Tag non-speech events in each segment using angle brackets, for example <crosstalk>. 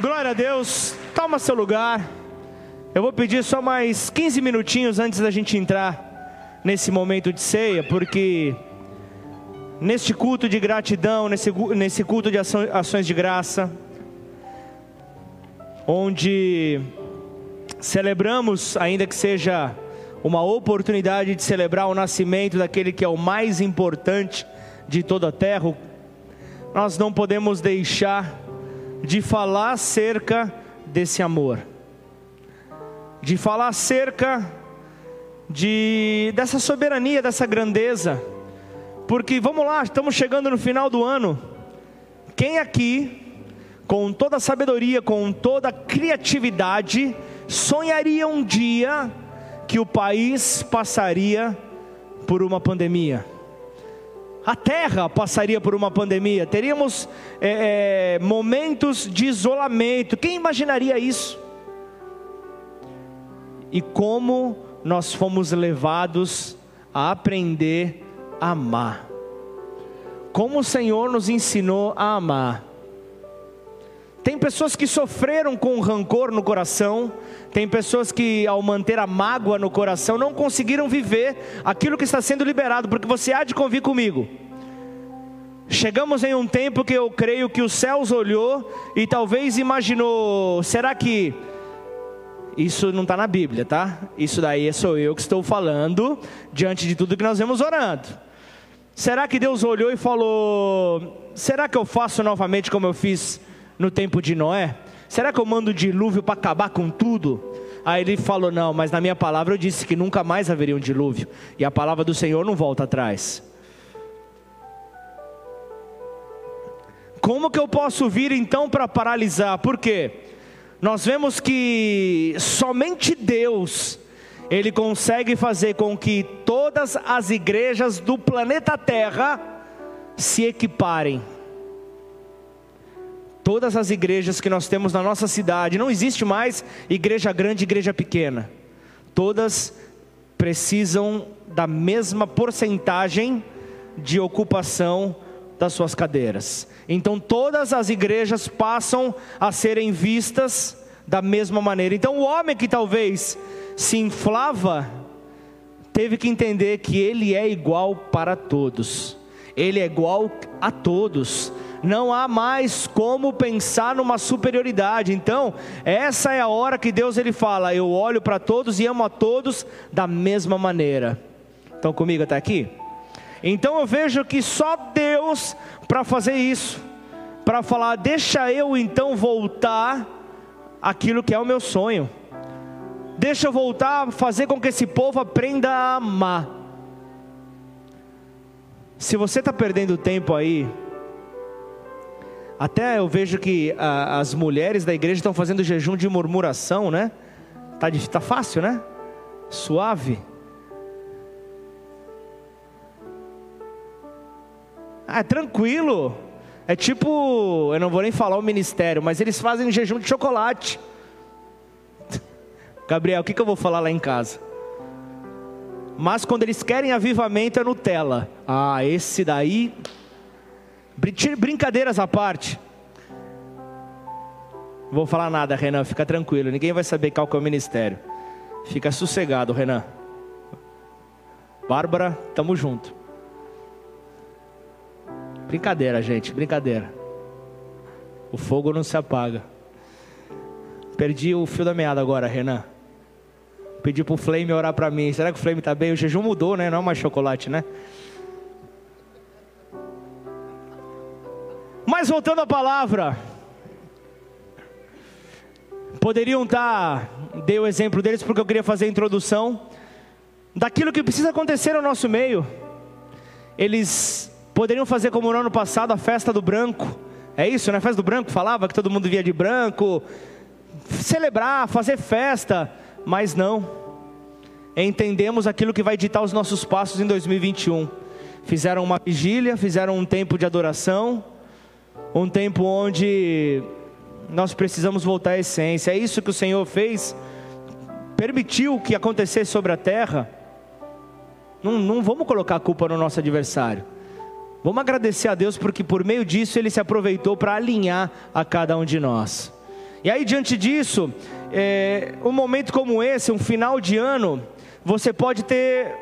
Glória a Deus. Toma seu lugar. Eu vou pedir só mais 15 minutinhos antes da gente entrar nesse momento de ceia, porque neste culto de gratidão, nesse, nesse culto de ações de graça, onde celebramos, ainda que seja uma oportunidade de celebrar o nascimento daquele que é o mais importante de toda a terra, nós não podemos deixar de falar acerca desse amor, de falar acerca de dessa soberania, dessa grandeza, porque vamos lá, estamos chegando no final do ano. Quem aqui, com toda a sabedoria, com toda a criatividade, sonharia um dia que o país passaria por uma pandemia? A terra passaria por uma pandemia, teríamos é, é, momentos de isolamento. Quem imaginaria isso? E como nós fomos levados a aprender a amar. Como o Senhor nos ensinou a amar. Tem pessoas que sofreram com rancor no coração, tem pessoas que, ao manter a mágoa no coração, não conseguiram viver aquilo que está sendo liberado, porque você há de convir comigo. Chegamos em um tempo que eu creio que os céus olhou e talvez imaginou: será que isso não está na Bíblia, tá? Isso daí sou eu que estou falando diante de tudo que nós vemos orando. Será que Deus olhou e falou: será que eu faço novamente como eu fiz no tempo de Noé? Será que eu mando dilúvio para acabar com tudo? Aí ele falou: Não, mas na minha palavra eu disse que nunca mais haveria um dilúvio. E a palavra do Senhor não volta atrás. Como que eu posso vir então para paralisar? Por quê? Nós vemos que somente Deus ele consegue fazer com que todas as igrejas do planeta Terra se equiparem todas as igrejas que nós temos na nossa cidade, não existe mais igreja grande igreja pequena. Todas precisam da mesma porcentagem de ocupação das suas cadeiras. Então todas as igrejas passam a serem vistas da mesma maneira. Então o homem que talvez se inflava teve que entender que ele é igual para todos. Ele é igual a todos não há mais como pensar numa superioridade. Então, essa é a hora que Deus ele fala: eu olho para todos e amo a todos da mesma maneira. Estão comigo até aqui? Então eu vejo que só Deus para fazer isso, para falar, deixa eu então voltar aquilo que é o meu sonho. Deixa eu voltar a fazer com que esse povo aprenda a amar. Se você está perdendo tempo aí, até eu vejo que a, as mulheres da igreja estão fazendo jejum de murmuração, né? Tá, tá fácil, né? Suave. Ah, é tranquilo. É tipo, eu não vou nem falar o ministério, mas eles fazem jejum de chocolate. <laughs> Gabriel, o que, que eu vou falar lá em casa? Mas quando eles querem avivamento é Nutella. Ah, esse daí Brincadeiras à parte. Não vou falar nada, Renan, fica tranquilo. Ninguém vai saber qual que é o ministério. Fica sossegado, Renan. Bárbara, tamo junto. Brincadeira, gente, brincadeira. O fogo não se apaga. Perdi o fio da meada agora, Renan. Pedi pro Flame orar para mim. Será que o Flame tá bem? O jejum mudou, né? Não é mais chocolate, né? Mas voltando à palavra, poderiam estar, dei o exemplo deles porque eu queria fazer a introdução daquilo que precisa acontecer no nosso meio. Eles poderiam fazer como no ano passado a festa do branco. É isso, né? Festa do branco falava que todo mundo via de branco, celebrar, fazer festa, mas não. Entendemos aquilo que vai ditar os nossos passos em 2021. Fizeram uma vigília, fizeram um tempo de adoração um tempo onde nós precisamos voltar à essência. É isso que o Senhor fez, permitiu que acontecesse sobre a terra. Não, não vamos colocar a culpa no nosso adversário. Vamos agradecer a Deus porque por meio disso ele se aproveitou para alinhar a cada um de nós. E aí, diante disso, é, um momento como esse, um final de ano, você pode ter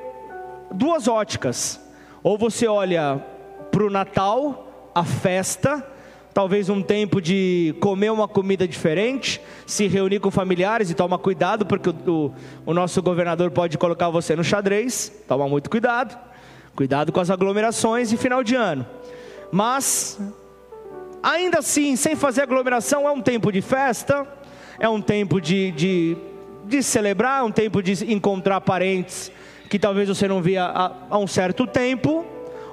duas óticas. Ou você olha para o Natal, a festa, talvez um tempo de comer uma comida diferente, se reunir com familiares e tomar cuidado, porque o, o, o nosso governador pode colocar você no xadrez, toma muito cuidado, cuidado com as aglomerações e final de ano. Mas, ainda assim, sem fazer aglomeração, é um tempo de festa, é um tempo de, de, de celebrar, é um tempo de encontrar parentes que talvez você não via há, há um certo tempo,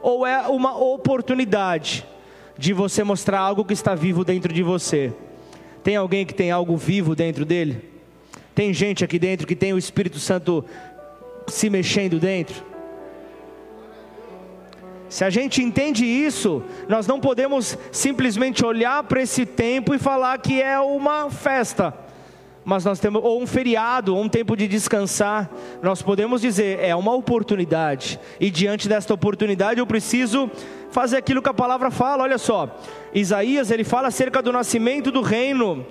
ou é uma oportunidade de você mostrar algo que está vivo dentro de você. Tem alguém que tem algo vivo dentro dele? Tem gente aqui dentro que tem o Espírito Santo se mexendo dentro? Se a gente entende isso, nós não podemos simplesmente olhar para esse tempo e falar que é uma festa mas nós temos ou um feriado, ou um tempo de descansar, nós podemos dizer é uma oportunidade. E diante desta oportunidade eu preciso fazer aquilo que a palavra fala. Olha só, Isaías ele fala acerca do nascimento do reino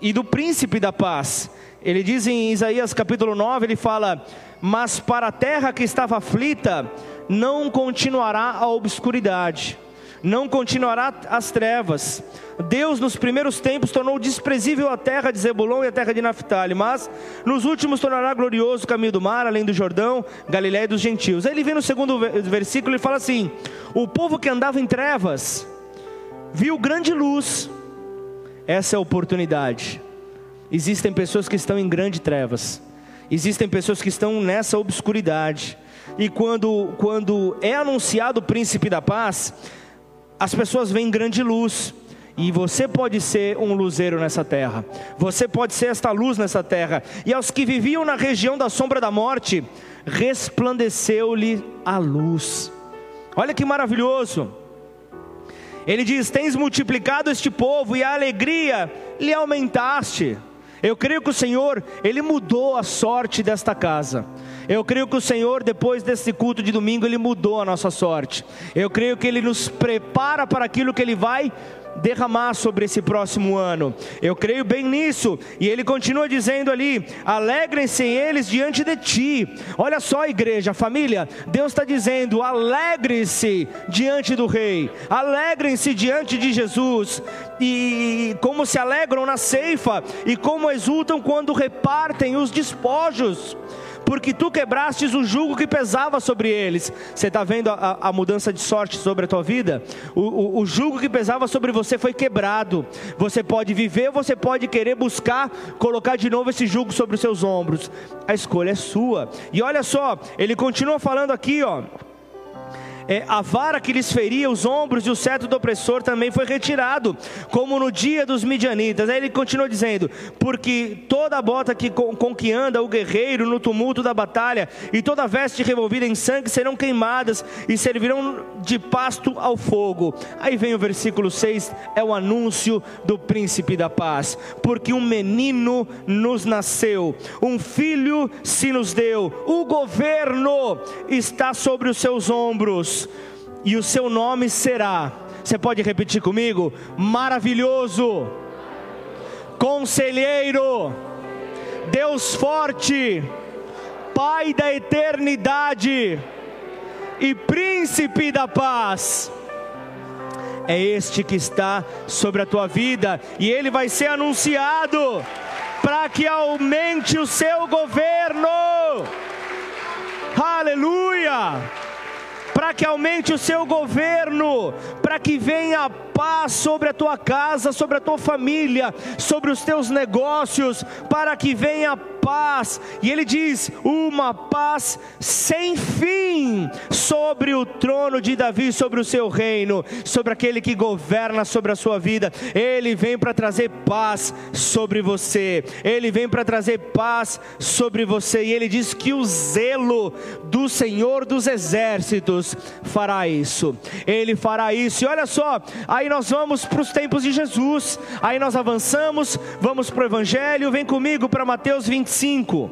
e do príncipe da paz. Ele diz em Isaías capítulo 9, ele fala: "Mas para a terra que estava aflita, não continuará a obscuridade." Não continuará as trevas. Deus, nos primeiros tempos, tornou desprezível a terra de Zebulon e a terra de Naphtali, mas nos últimos tornará glorioso o caminho do mar, além do Jordão, Galiléia e dos gentios. Aí ele vem no segundo versículo e fala assim: O povo que andava em trevas viu grande luz. Essa é a oportunidade. Existem pessoas que estão em grande trevas. Existem pessoas que estão nessa obscuridade. E quando, quando é anunciado o príncipe da paz, as pessoas veem grande luz. E você pode ser um luzeiro nessa terra. Você pode ser esta luz nessa terra. E aos que viviam na região da sombra da morte, resplandeceu-lhe a luz. Olha que maravilhoso. Ele diz: Tens multiplicado este povo e a alegria lhe aumentaste. Eu creio que o Senhor, Ele mudou a sorte desta casa. Eu creio que o Senhor, depois desse culto de domingo, Ele mudou a nossa sorte. Eu creio que Ele nos prepara para aquilo que Ele vai derramar sobre esse próximo ano. Eu creio bem nisso. E ele continua dizendo ali: alegrem-se eles diante de ti. Olha só, igreja, família, Deus está dizendo: alegre-se diante do Rei, alegrem-se diante de Jesus. E como se alegram na ceifa, e como exultam quando repartem os despojos porque tu quebrastes o jugo que pesava sobre eles. Você está vendo a, a, mudança de sorte sobre a tua vida? O, o, o jugo que pesava sobre você foi quebrado. Você pode viver, você pode querer buscar colocar de novo esse jugo sobre os seus ombros. A escolha é sua. E olha só, ele continua falando aqui, ó é, a vara que lhes feria os ombros e o cetro do opressor também foi retirado, como no dia dos midianitas. Aí ele continua dizendo: Porque toda a bota que, com, com que anda o guerreiro no tumulto da batalha, e toda veste revolvida em sangue serão queimadas e servirão de pasto ao fogo. Aí vem o versículo 6, é o anúncio do príncipe da paz. Porque um menino nos nasceu, um filho se nos deu, o governo está sobre os seus ombros e o seu nome será, você pode repetir comigo? Maravilhoso, Conselheiro, Deus forte, Pai da eternidade e Príncipe da paz. É este que está sobre a tua vida, e ele vai ser anunciado para que aumente o seu governo. Aleluia! Para que aumente o seu governo, para que venha paz sobre a tua casa, sobre a tua família, sobre os teus negócios, para que venha paz, e ele diz: uma paz sem fim sobre o trono de Davi, sobre o seu reino, sobre aquele que governa sobre a sua vida. Ele vem para trazer paz sobre você, ele vem para trazer paz sobre você, e ele diz que o zelo do Senhor dos exércitos fará isso, ele fará isso, e olha só, aí nós vamos para os tempos de Jesus, aí nós avançamos, vamos para o Evangelho, vem comigo para Mateus 25. 25.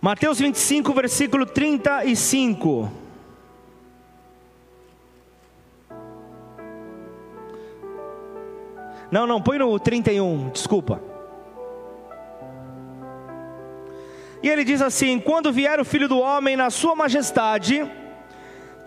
Mateus 25, versículo 35. Não, não, põe no 31, desculpa. E ele diz assim: Quando vier o filho do homem na sua majestade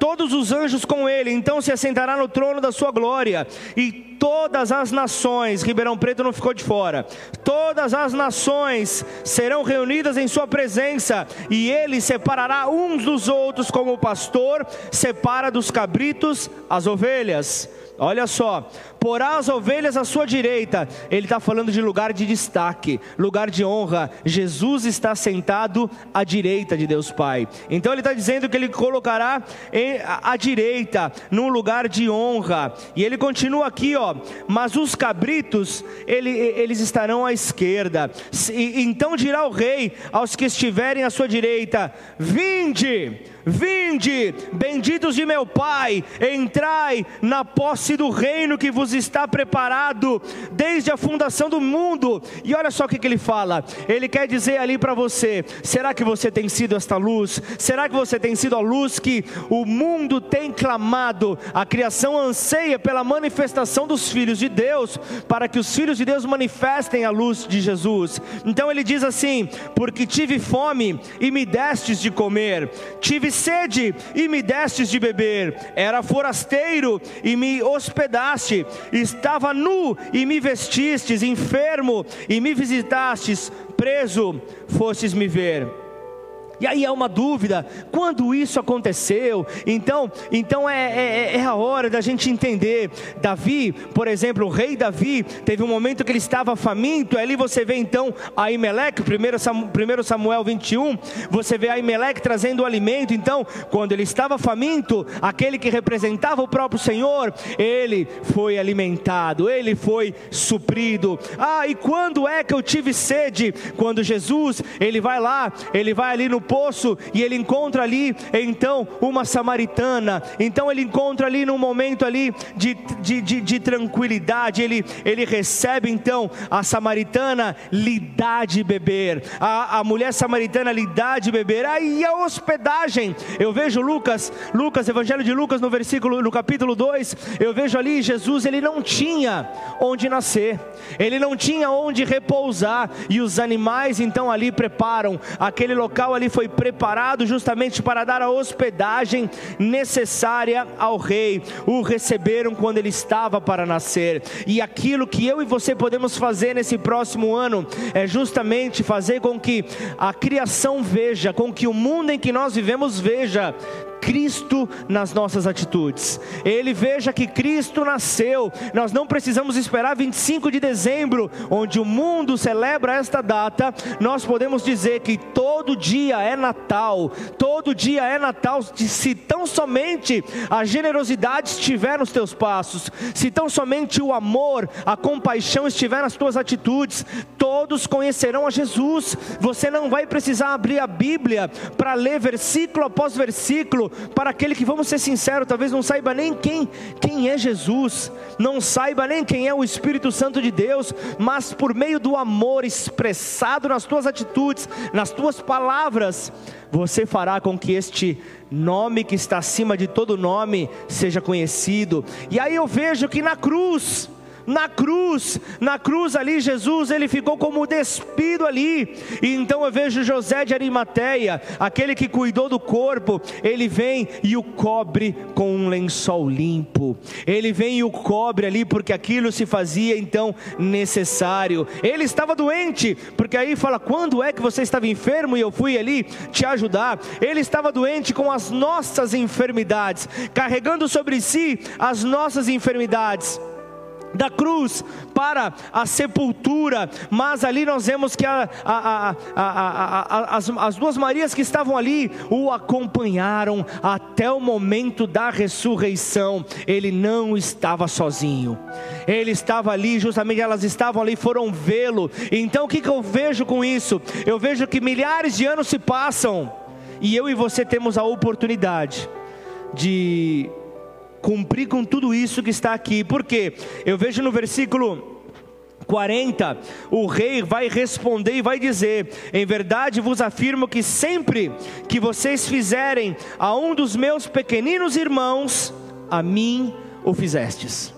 todos os anjos com ele, então se assentará no trono da sua glória, e todas as nações, Ribeirão Preto não ficou de fora, todas as nações serão reunidas em sua presença, e ele separará uns dos outros, como o pastor separa dos cabritos as ovelhas. Olha só, porá as ovelhas à sua direita. Ele está falando de lugar de destaque, lugar de honra. Jesus está sentado à direita de Deus Pai. Então ele está dizendo que ele colocará à direita, num lugar de honra. E ele continua aqui, ó. Mas os cabritos, ele, eles estarão à esquerda. Então dirá o rei aos que estiverem à sua direita: Vinde Vinde, benditos de meu Pai, entrai na posse do reino que vos está preparado desde a fundação do mundo. E olha só o que, que ele fala: ele quer dizer ali para você: será que você tem sido esta luz? Será que você tem sido a luz que o mundo tem clamado? A criação anseia pela manifestação dos filhos de Deus, para que os filhos de Deus manifestem a luz de Jesus. Então ele diz assim: porque tive fome e me destes de comer, tive sede e me destes de beber, era forasteiro e me hospedaste, estava nu e me vestistes, enfermo e me visitastes, preso fostes me ver. E aí há uma dúvida: quando isso aconteceu? Então, então é, é, é, a hora da gente entender. Davi, por exemplo, o rei Davi, teve um momento que ele estava faminto. Ali você vê então Aimeleque, 1 Samuel 21, você vê Aimeleque trazendo o alimento. Então, quando ele estava faminto, aquele que representava o próprio Senhor, ele foi alimentado, ele foi suprido. Ah, e quando é que eu tive sede? Quando Jesus, ele vai lá, ele vai ali no poço e ele encontra ali então uma samaritana. Então ele encontra ali num momento ali de, de, de, de tranquilidade. Ele, ele recebe então a samaritana lhe dá de beber. A, a mulher samaritana lhe dá de beber. Aí a hospedagem. Eu vejo Lucas, Lucas, Evangelho de Lucas no versículo, no capítulo 2, eu vejo ali Jesus, ele não tinha onde nascer, ele não tinha onde repousar, e os animais então ali preparam, aquele local ali foi preparado justamente para dar a hospedagem necessária ao rei. O receberam quando ele estava para nascer. E aquilo que eu e você podemos fazer nesse próximo ano é justamente fazer com que a criação veja, com que o mundo em que nós vivemos veja Cristo nas nossas atitudes. Ele veja que Cristo nasceu. Nós não precisamos esperar 25 de dezembro, onde o mundo celebra esta data. Nós podemos dizer que todo dia é Natal. Todo dia é Natal se tão somente a generosidade estiver nos teus passos, se tão somente o amor, a compaixão estiver nas tuas atitudes, todos conhecerão a Jesus. Você não vai precisar abrir a Bíblia para ler versículo após versículo para aquele que, vamos ser sinceros, talvez não saiba nem quem, quem é Jesus, não saiba nem quem é o Espírito Santo de Deus, mas por meio do amor expressado nas tuas atitudes, nas tuas palavras, você fará com que este nome que está acima de todo nome seja conhecido. E aí eu vejo que na cruz, na cruz, na cruz ali, Jesus ele ficou como despido ali. E então eu vejo José de Arimateia, aquele que cuidou do corpo, ele vem e o cobre com um lençol limpo. Ele vem e o cobre ali porque aquilo se fazia então necessário. Ele estava doente, porque aí fala: "Quando é que você estava enfermo e eu fui ali te ajudar?" Ele estava doente com as nossas enfermidades, carregando sobre si as nossas enfermidades da cruz para a sepultura, mas ali nós vemos que a, a, a, as, as duas Marias que estavam ali o acompanharam até o momento da ressurreição. Ele não estava sozinho, ele estava ali, justamente elas estavam ali, foram vê-lo. Então o que, que eu vejo com isso? Eu vejo que milhares de anos se passam e eu e você temos a oportunidade de cumprir com tudo isso que está aqui. Porque eu vejo no versículo 40, o rei vai responder e vai dizer: Em verdade vos afirmo que sempre que vocês fizerem a um dos meus pequeninos irmãos, a mim o fizestes.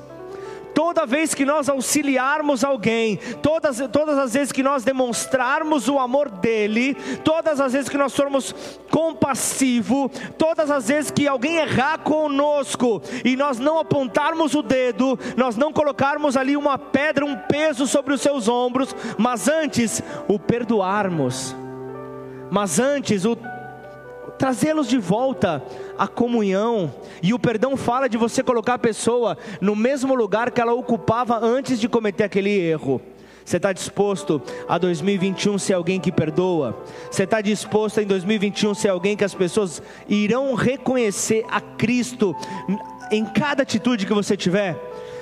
Toda vez que nós auxiliarmos alguém, todas, todas as vezes que nós demonstrarmos o amor dele, todas as vezes que nós formos compassivo, todas as vezes que alguém errar conosco e nós não apontarmos o dedo, nós não colocarmos ali uma pedra, um peso sobre os seus ombros, mas antes o perdoarmos, mas antes o trazê-los de volta à comunhão. E o perdão fala de você colocar a pessoa no mesmo lugar que ela ocupava antes de cometer aquele erro. Você está disposto a 2021 ser alguém que perdoa? Você está disposto em 2021 ser alguém que as pessoas irão reconhecer a Cristo em cada atitude que você tiver?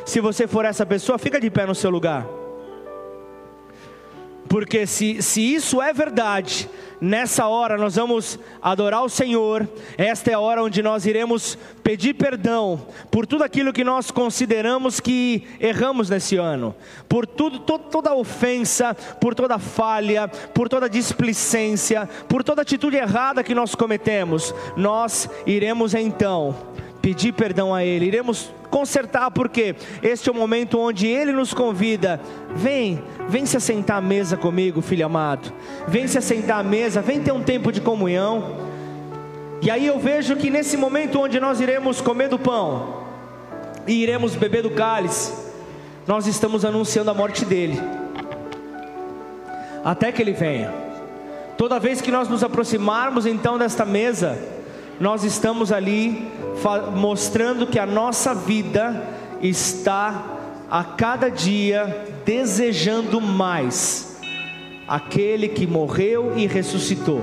Se você for essa pessoa, fica de pé no seu lugar. Porque se, se isso é verdade, nessa hora nós vamos adorar o Senhor. Esta é a hora onde nós iremos pedir perdão por tudo aquilo que nós consideramos que erramos nesse ano, por tudo, to, toda ofensa, por toda falha, por toda displicência, por toda atitude errada que nós cometemos. Nós iremos então pedir perdão a Ele, iremos consertar, porque este é o momento onde Ele nos convida. Vem, vem se assentar à mesa comigo, filho amado. Vem se assentar à mesa, vem ter um tempo de comunhão. E aí eu vejo que nesse momento onde nós iremos comer do pão e iremos beber do cálice, nós estamos anunciando a morte dele, até que ele venha. Toda vez que nós nos aproximarmos então desta mesa, nós estamos ali mostrando que a nossa vida está a cada dia desejando mais aquele que morreu e ressuscitou.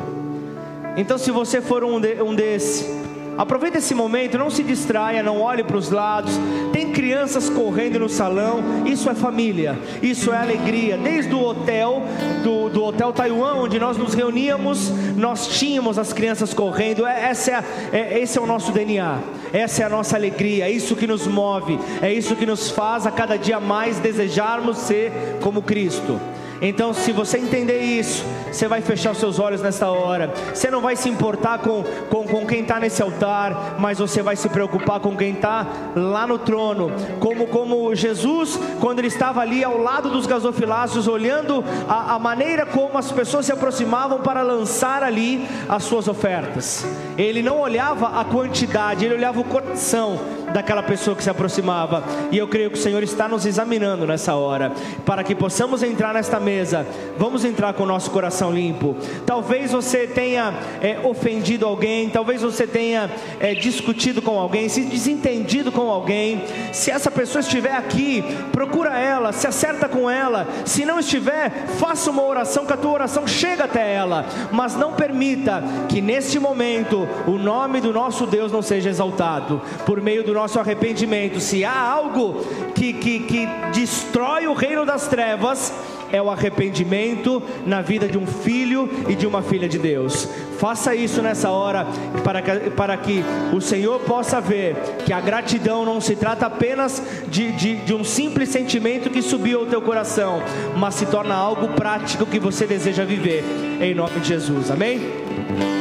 Então, se você for um, de, um desse, Aproveite esse momento, não se distraia, não olhe para os lados. Tem crianças correndo no salão, isso é família, isso é alegria. Desde o hotel, do, do Hotel Taiwan, onde nós nos reuníamos, nós tínhamos as crianças correndo. É, essa é, é, esse é o nosso DNA, essa é a nossa alegria, é isso que nos move, é isso que nos faz a cada dia mais desejarmos ser como Cristo. Então, se você entender isso, você vai fechar os seus olhos nessa hora. Você não vai se importar com, com, com quem está nesse altar, mas você vai se preocupar com quem está lá no trono. Como, como Jesus, quando ele estava ali ao lado dos gasofiláceos, olhando a, a maneira como as pessoas se aproximavam para lançar ali as suas ofertas. Ele não olhava a quantidade, ele olhava o coração daquela pessoa que se aproximava. E eu creio que o Senhor está nos examinando nessa hora, para que possamos entrar nesta mesa. Vamos entrar com o nosso coração limpo. Talvez você tenha é, ofendido alguém, talvez você tenha é, discutido com alguém, se desentendido com alguém. Se essa pessoa estiver aqui, procura ela, se acerta com ela. Se não estiver, faça uma oração, que a tua oração chega até ela. Mas não permita que neste momento o nome do nosso Deus não seja exaltado por meio do nosso arrependimento. Se há algo que, que, que destrói o reino das trevas, é o arrependimento na vida de um filho e de uma filha de Deus. Faça isso nessa hora, para que, para que o Senhor possa ver que a gratidão não se trata apenas de, de, de um simples sentimento que subiu ao teu coração, mas se torna algo prático que você deseja viver, em nome de Jesus, amém?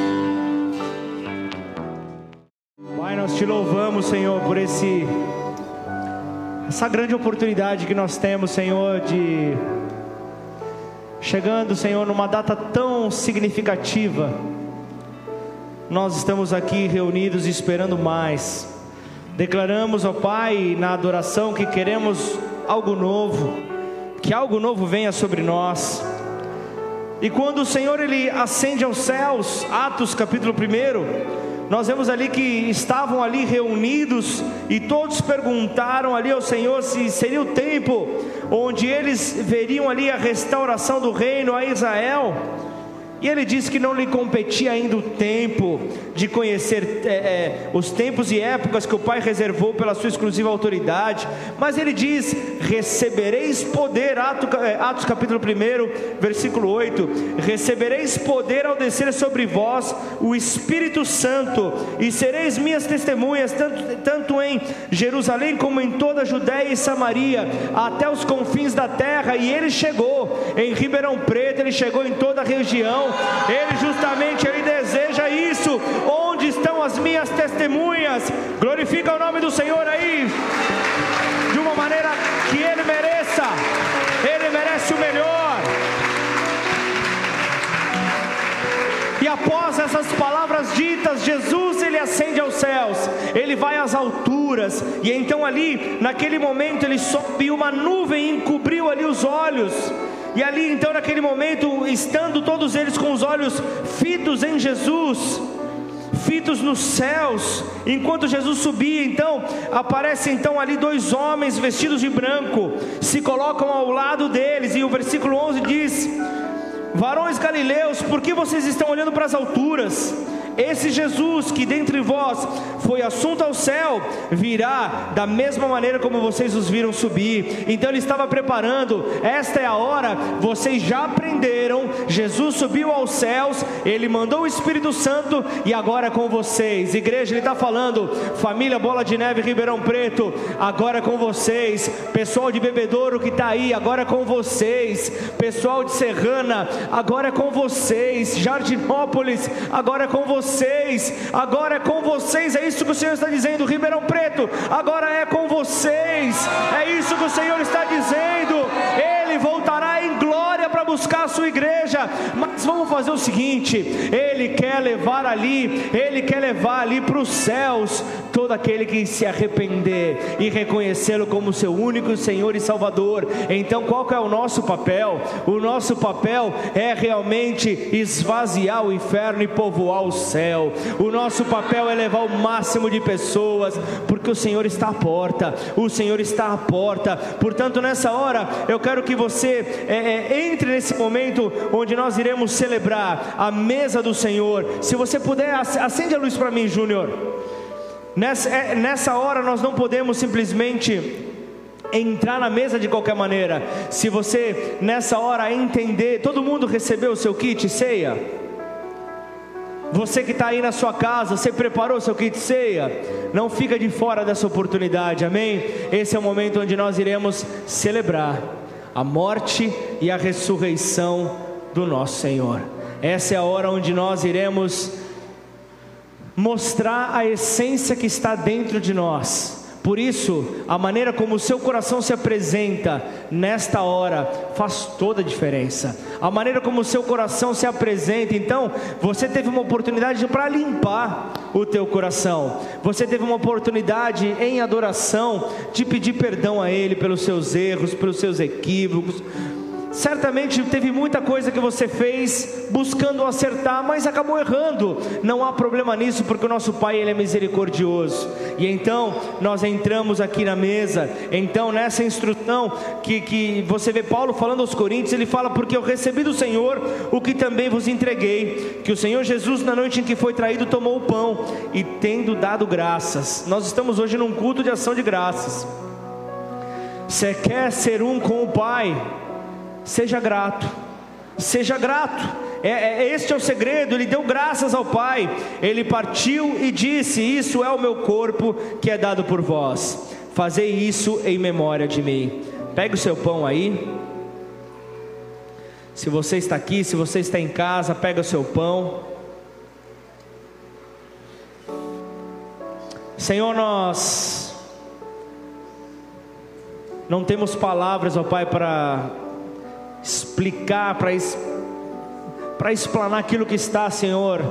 Te louvamos, Senhor, por esse essa grande oportunidade que nós temos, Senhor, de chegando, Senhor, numa data tão significativa. Nós estamos aqui reunidos esperando mais. Declaramos, ó Pai, na adoração que queremos algo novo, que algo novo venha sobre nós. E quando o Senhor ele ascende aos céus, Atos capítulo 1, nós vemos ali que estavam ali reunidos e todos perguntaram ali ao Senhor se seria o tempo onde eles veriam ali a restauração do reino a Israel. E ele disse que não lhe competia ainda o tempo de conhecer é, é, os tempos e épocas que o Pai reservou pela sua exclusiva autoridade, mas ele diz: recebereis poder, é, Atos capítulo 1, versículo 8: recebereis poder ao descer sobre vós o Espírito Santo, e sereis minhas testemunhas, tanto, tanto em Jerusalém como em toda a Judéia e Samaria, até os confins da terra. E ele chegou em Ribeirão Preto, ele chegou em toda a região ele justamente ele deseja isso. Onde estão as minhas testemunhas? Glorifica o nome do Senhor aí. De uma maneira que ele mereça. Ele merece o melhor. E após essas palavras ditas, Jesus ele ascende aos céus, ele vai às alturas, e então ali, naquele momento, ele sobe uma nuvem e encobriu ali os olhos. E ali então, naquele momento, estando todos eles com os olhos fitos em Jesus, fitos nos céus, enquanto Jesus subia, então aparecem então ali dois homens vestidos de branco, se colocam ao lado deles, e o versículo 11 diz: Varões galileus, por que vocês estão olhando para as alturas? Esse Jesus que dentre vós foi assunto ao céu, virá da mesma maneira como vocês os viram subir. Então ele estava preparando, esta é a hora, vocês já aprenderam. Jesus subiu aos céus, ele mandou o Espírito Santo e agora é com vocês. Igreja, ele está falando, família Bola de Neve Ribeirão Preto, agora é com vocês. Pessoal de Bebedouro que está aí, agora é com vocês. Pessoal de Serrana, agora é com vocês. Jardinópolis, agora é com vocês vocês, agora é com vocês, é isso que o Senhor está dizendo, Ribeirão Preto, agora é com vocês, é isso que o Senhor está dizendo, Ele voltará em glória para buscar a sua igreja, mas vamos fazer o seguinte: Ele quer levar ali, Ele quer levar ali para os céus todo aquele que se arrepender e reconhecê-lo como seu único Senhor e Salvador. Então, qual que é o nosso papel? O nosso papel é realmente esvaziar o inferno e povoar o céu. O nosso papel é levar o máximo de pessoas, porque o Senhor está à porta. O Senhor está à porta. Portanto, nessa hora, eu quero que você é, é, entre nesse momento onde nós iremos celebrar a mesa do Senhor. Se você puder, acende a luz para mim, Júnior. Nessa, é, nessa hora nós não podemos simplesmente entrar na mesa de qualquer maneira. Se você nessa hora entender, todo mundo recebeu o seu kit ceia? Você que está aí na sua casa, você preparou seu kit ceia? Não fica de fora dessa oportunidade, amém? Esse é o momento onde nós iremos celebrar a morte e a ressurreição do nosso Senhor. Essa é a hora onde nós iremos mostrar a essência que está dentro de nós. Por isso, a maneira como o seu coração se apresenta nesta hora faz toda a diferença. A maneira como o seu coração se apresenta, então, você teve uma oportunidade para limpar o teu coração. Você teve uma oportunidade em adoração de pedir perdão a ele pelos seus erros, pelos seus equívocos, Certamente teve muita coisa que você fez buscando acertar, mas acabou errando. Não há problema nisso, porque o nosso Pai ele é misericordioso. E então nós entramos aqui na mesa. Então nessa instrução que, que você vê Paulo falando aos Coríntios, ele fala porque eu recebi do Senhor o que também vos entreguei, que o Senhor Jesus na noite em que foi traído tomou o pão e tendo dado graças. Nós estamos hoje num culto de ação de graças. Você quer ser um com o Pai? Seja grato, seja grato. É, é, este é o segredo. Ele deu graças ao Pai. Ele partiu e disse: Isso é o meu corpo que é dado por vós. Fazei isso em memória de mim. Pegue o seu pão aí. Se você está aqui, se você está em casa, pega o seu pão. Senhor, nós não temos palavras, ó Pai, para explicar, para para explanar aquilo que está, Senhor,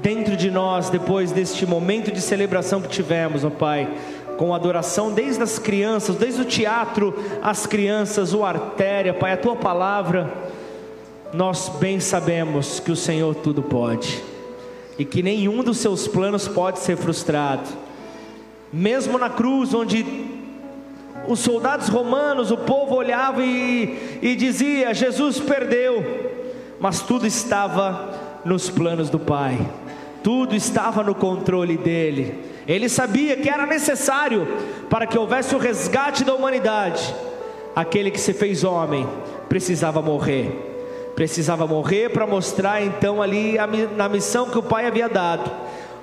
dentro de nós depois deste momento de celebração que tivemos, ó Pai, com adoração desde as crianças, desde o teatro, as crianças, o artéria, Pai, a tua palavra, nós bem sabemos que o Senhor tudo pode e que nenhum dos seus planos pode ser frustrado. Mesmo na cruz, onde os soldados romanos, o povo olhava e, e dizia: Jesus perdeu, mas tudo estava nos planos do Pai, tudo estava no controle dele. Ele sabia que era necessário para que houvesse o resgate da humanidade. Aquele que se fez homem precisava morrer, precisava morrer para mostrar então ali a, na missão que o Pai havia dado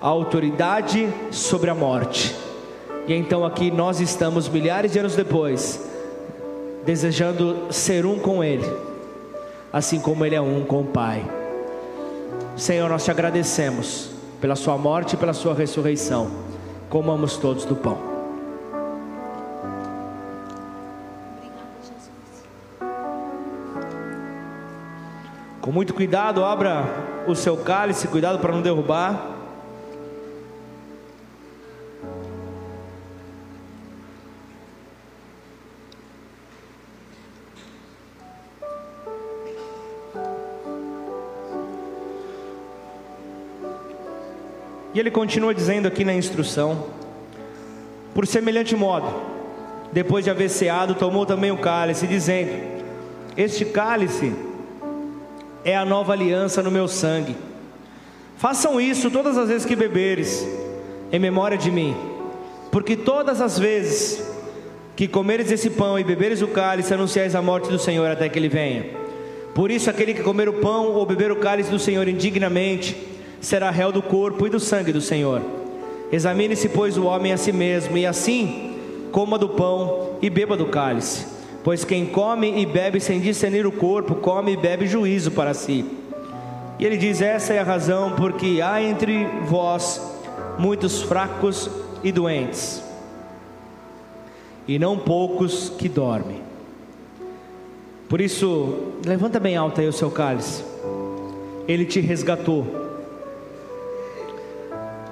a autoridade sobre a morte. E então aqui nós estamos, milhares de anos depois, desejando ser um com Ele, assim como Ele é um com o Pai. Senhor, nós te agradecemos pela Sua morte e pela Sua ressurreição. Comamos todos do pão. Com muito cuidado, abra o seu cálice, cuidado para não derrubar. E ele continua dizendo aqui na instrução: Por semelhante modo, depois de haver ceado, tomou também o cálice, dizendo: Este cálice é a nova aliança no meu sangue. Façam isso todas as vezes que beberes, em memória de mim, porque todas as vezes que comeres esse pão e beberes o cálice, anunciais a morte do Senhor até que ele venha. Por isso, aquele que comer o pão ou beber o cálice do Senhor indignamente, será réu do corpo e do sangue do Senhor. Examine-se, pois, o homem a si mesmo, e assim coma do pão e beba do cálice. Pois quem come e bebe sem discernir o corpo, come e bebe juízo para si. E ele diz: Essa é a razão porque há entre vós muitos fracos e doentes, e não poucos que dormem. Por isso, levanta bem alto aí o seu cálice. Ele te resgatou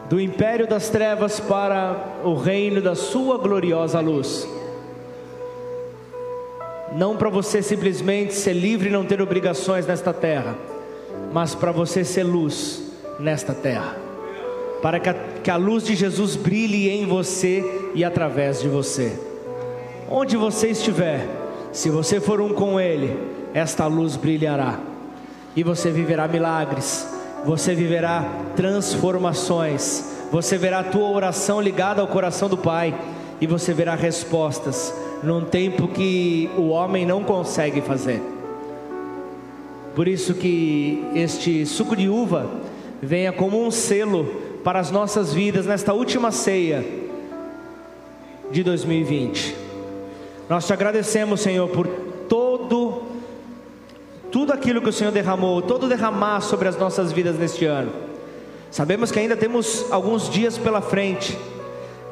do império das trevas para o reino da sua gloriosa luz. Não para você simplesmente ser livre e não ter obrigações nesta terra, mas para você ser luz nesta terra. Para que a, que a luz de Jesus brilhe em você e através de você. Onde você estiver, se você for um com Ele, esta luz brilhará e você viverá milagres você viverá transformações, você verá a tua oração ligada ao coração do Pai, e você verá respostas num tempo que o homem não consegue fazer. Por isso que este suco de uva venha como um selo para as nossas vidas nesta última ceia de 2020. Nós te agradecemos, Senhor, por tudo aquilo que o Senhor derramou, todo derramar sobre as nossas vidas neste ano. Sabemos que ainda temos alguns dias pela frente,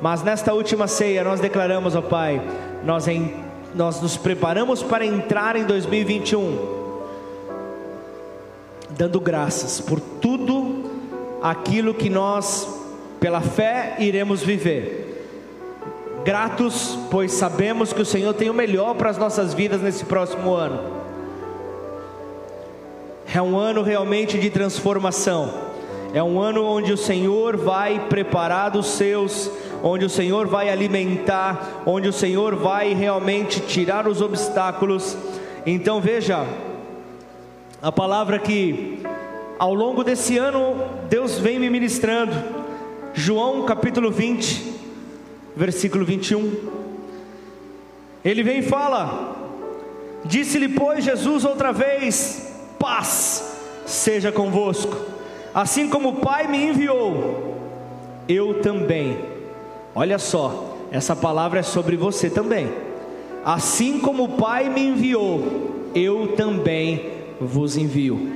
mas nesta última ceia nós declaramos, ó Pai, nós, em, nós nos preparamos para entrar em 2021, dando graças por tudo aquilo que nós, pela fé, iremos viver. Gratos, pois sabemos que o Senhor tem o melhor para as nossas vidas nesse próximo ano é um ano realmente de transformação. É um ano onde o Senhor vai preparar os seus, onde o Senhor vai alimentar, onde o Senhor vai realmente tirar os obstáculos. Então veja, a palavra que ao longo desse ano Deus vem me ministrando. João capítulo 20, versículo 21. Ele vem e fala: Disse-lhe, pois, Jesus outra vez: paz seja convosco. Assim como o Pai me enviou, eu também. Olha só, essa palavra é sobre você também. Assim como o Pai me enviou, eu também vos envio.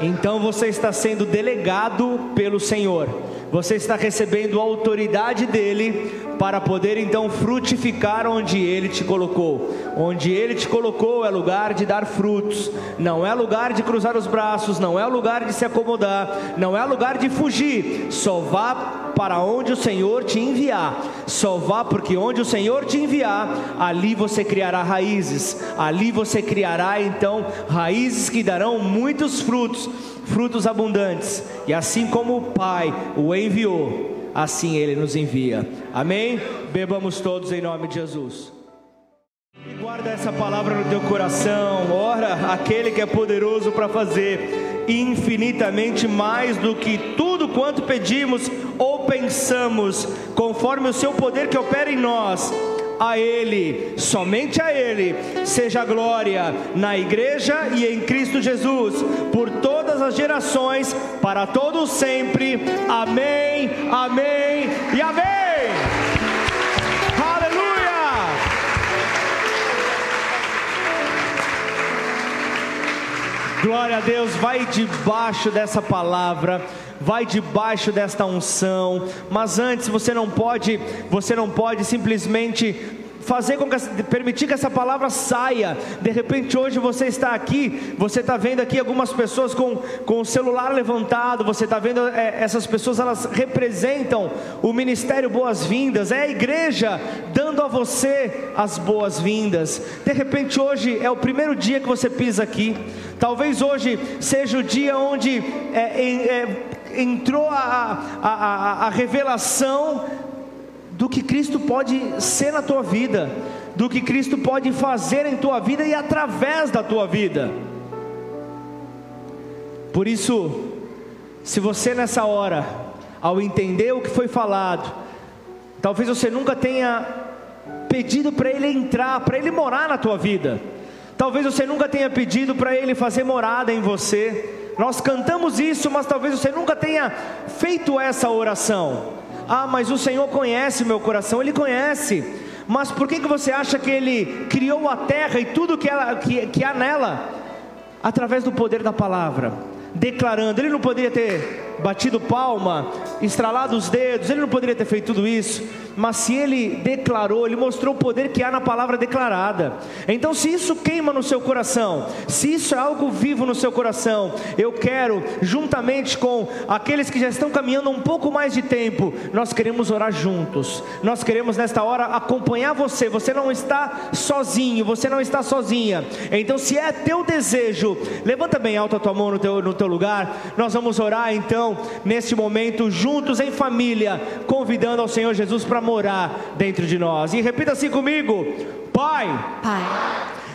Então você está sendo delegado pelo Senhor, você está recebendo a autoridade dele para poder então frutificar onde Ele te colocou. Onde Ele te colocou é lugar de dar frutos, não é lugar de cruzar os braços, não é lugar de se acomodar, não é lugar de fugir. Só vá para onde o Senhor te enviar. Só vá porque onde o Senhor te enviar, ali você criará raízes. Ali você criará então raízes que darão muitos frutos, frutos abundantes. E assim como o Pai o enviou, assim Ele nos envia. Amém? Bebamos todos em nome de Jesus. E guarda essa palavra no teu coração. Ora, aquele que é poderoso para fazer infinitamente mais do que tudo quanto pedimos ou pensamos, conforme o seu poder que opera em nós a Ele, somente a Ele, seja glória na igreja e em Cristo Jesus, por todas as gerações, para todos sempre. Amém, amém e amém. Aleluia! Glória a Deus, vai debaixo dessa palavra vai debaixo desta unção. Mas antes você não pode, você não pode simplesmente fazer com que permitir que essa palavra saia. De repente hoje você está aqui, você está vendo aqui algumas pessoas com, com o celular levantado, você está vendo é, essas pessoas, elas representam o ministério Boas-Vindas, é a igreja dando a você as boas-vindas. De repente hoje é o primeiro dia que você pisa aqui. Talvez hoje seja o dia onde é, é, entrou a, a, a, a revelação do que Cristo pode ser na tua vida, do que Cristo pode fazer em tua vida e através da tua vida. Por isso, se você nessa hora, ao entender o que foi falado, talvez você nunca tenha pedido para Ele entrar, para Ele morar na tua vida, talvez você nunca tenha pedido para Ele fazer morada em você. Nós cantamos isso, mas talvez você nunca tenha feito essa oração. Ah, mas o Senhor conhece o meu coração, Ele conhece. Mas por que, que você acha que Ele criou a terra e tudo que, ela, que, que há nela? Através do poder da palavra, declarando. Ele não poderia ter batido palma, estralado os dedos, ele não poderia ter feito tudo isso mas se ele declarou, ele mostrou o poder que há na palavra declarada. Então, se isso queima no seu coração, se isso é algo vivo no seu coração, eu quero, juntamente com aqueles que já estão caminhando um pouco mais de tempo, nós queremos orar juntos. Nós queremos nesta hora acompanhar você. Você não está sozinho, você não está sozinha. Então, se é teu desejo, levanta bem alto a tua mão no teu, no teu lugar. Nós vamos orar então, neste momento, juntos em família, convidando ao Senhor Jesus para morar dentro de nós. E repita assim comigo: Pai. Pai.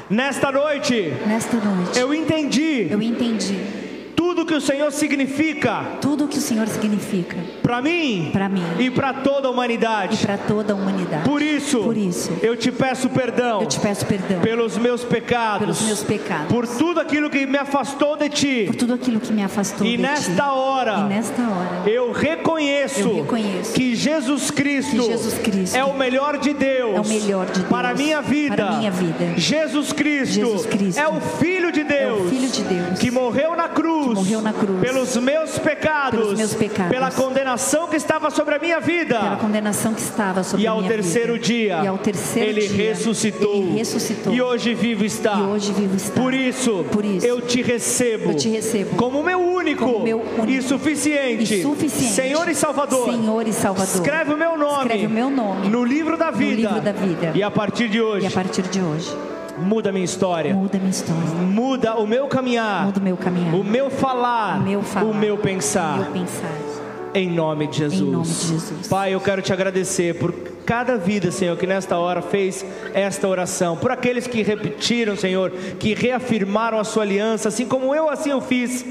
Nesta noite. Nesta noite. Eu entendi. Eu entendi tudo que o Senhor significa. Tudo que o Senhor significa. Para mim. Para mim. E para toda a humanidade. E para toda a humanidade. Por isso. Por isso. Eu te peço perdão. Eu te peço perdão. Pelos meus pecados. Pelos meus pecados. Por tudo aquilo que me afastou de ti. Por tudo aquilo que me afastou e de nesta ti. Hora, e nesta hora. Eu reconheço. Eu reconheço. Que Jesus Cristo. Que Jesus Cristo. É o melhor de Deus. É o melhor de Deus. Para a minha vida. Para minha vida. Jesus Cristo. Jesus Cristo. É o filho de Deus. É o filho de Deus. Que morreu na cruz. Que morreu na cruz pelos meus pecados, pelos meus pecados, pela condenação que estava sobre a minha vida, pela condenação que estava sobre e a minha terceiro vida. dia, e ao terceiro ele dia, ressuscitou, ele ressuscitou, e hoje vivo está, e hoje vivo está. Por isso, por isso, eu te recebo, eu te recebo como meu único, como meu único e, suficiente, e suficiente, Senhor e Salvador, Senhor e Salvador. Escreve o meu nome, escreve o meu nome no livro da vida, no livro da vida. e a partir de hoje, e a partir de hoje Muda minha história. Muda minha história. Muda o meu caminhar. Muda o meu caminhar. O meu falar. O meu, falar, o meu pensar. O meu pensar. Em nome de Jesus. Em nome de Jesus. Pai, eu quero te agradecer por cada vida, Senhor, que nesta hora fez esta oração. Por aqueles que repetiram, Senhor, que reafirmaram a sua aliança, assim como eu assim eu fiz.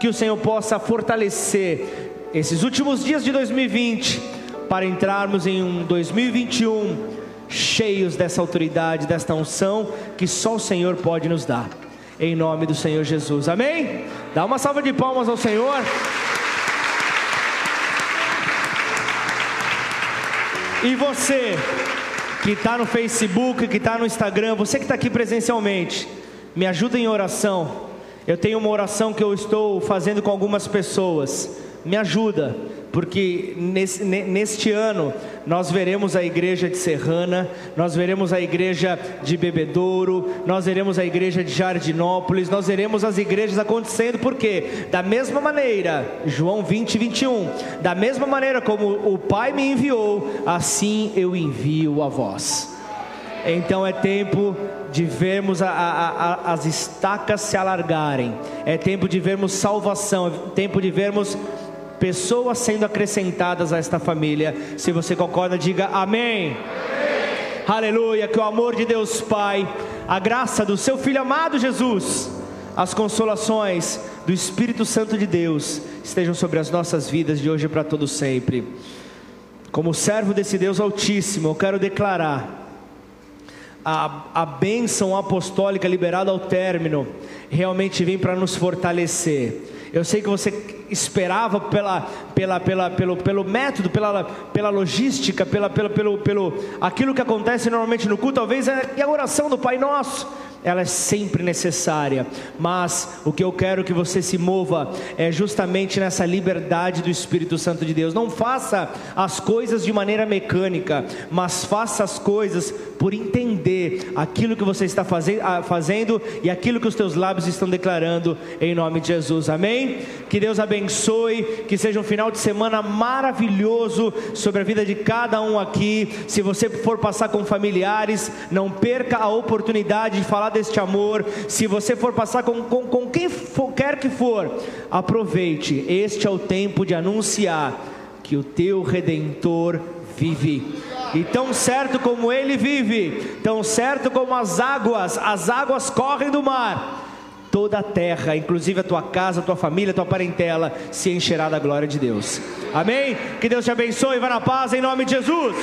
Que o Senhor possa fortalecer esses últimos dias de 2020 para entrarmos em um 2021 cheios dessa autoridade, desta unção que só o Senhor pode nos dar. Em nome do Senhor Jesus. Amém? Dá uma salva de palmas ao Senhor. E você que está no Facebook, que está no Instagram, você que está aqui presencialmente, me ajuda em oração. Eu tenho uma oração que eu estou fazendo com algumas pessoas. Me ajuda porque nesse, neste ano nós veremos a igreja de Serrana, nós veremos a igreja de Bebedouro, nós veremos a igreja de Jardinópolis, nós veremos as igrejas acontecendo, porque da mesma maneira, João 20, 21, da mesma maneira como o Pai me enviou, assim eu envio a vós. Então é tempo de vermos a, a, a, as estacas se alargarem, é tempo de vermos salvação, é tempo de vermos pessoas sendo acrescentadas a esta família. Se você concorda, diga amém. amém. Aleluia. Que o amor de Deus Pai, a graça do seu Filho amado Jesus, as consolações do Espírito Santo de Deus estejam sobre as nossas vidas de hoje para todo sempre. Como servo desse Deus Altíssimo, eu quero declarar a, a bênção apostólica liberada ao término realmente vem para nos fortalecer eu sei que você esperava pela, pela, pela, pelo, pelo método, pela, pela logística, pela, pela, pelo, pelo aquilo que acontece normalmente no culto, talvez é a oração do Pai Nosso. Ela é sempre necessária, mas o que eu quero que você se mova é justamente nessa liberdade do Espírito Santo de Deus. Não faça as coisas de maneira mecânica, mas faça as coisas por entender aquilo que você está fazendo e aquilo que os teus lábios estão declarando em nome de Jesus. Amém? Que Deus abençoe, que seja um final de semana maravilhoso sobre a vida de cada um aqui. Se você for passar com familiares, não perca a oportunidade de falar deste amor. Se você for passar com, com, com quem for, quer que for, aproveite. Este é o tempo de anunciar que o teu redentor vive. E tão certo como ele vive, tão certo como as águas, as águas correm do mar, toda a terra, inclusive a tua casa, a tua família, a tua parentela, se encherá da glória de Deus. Amém? Que Deus te abençoe, vá na paz em nome de Jesus.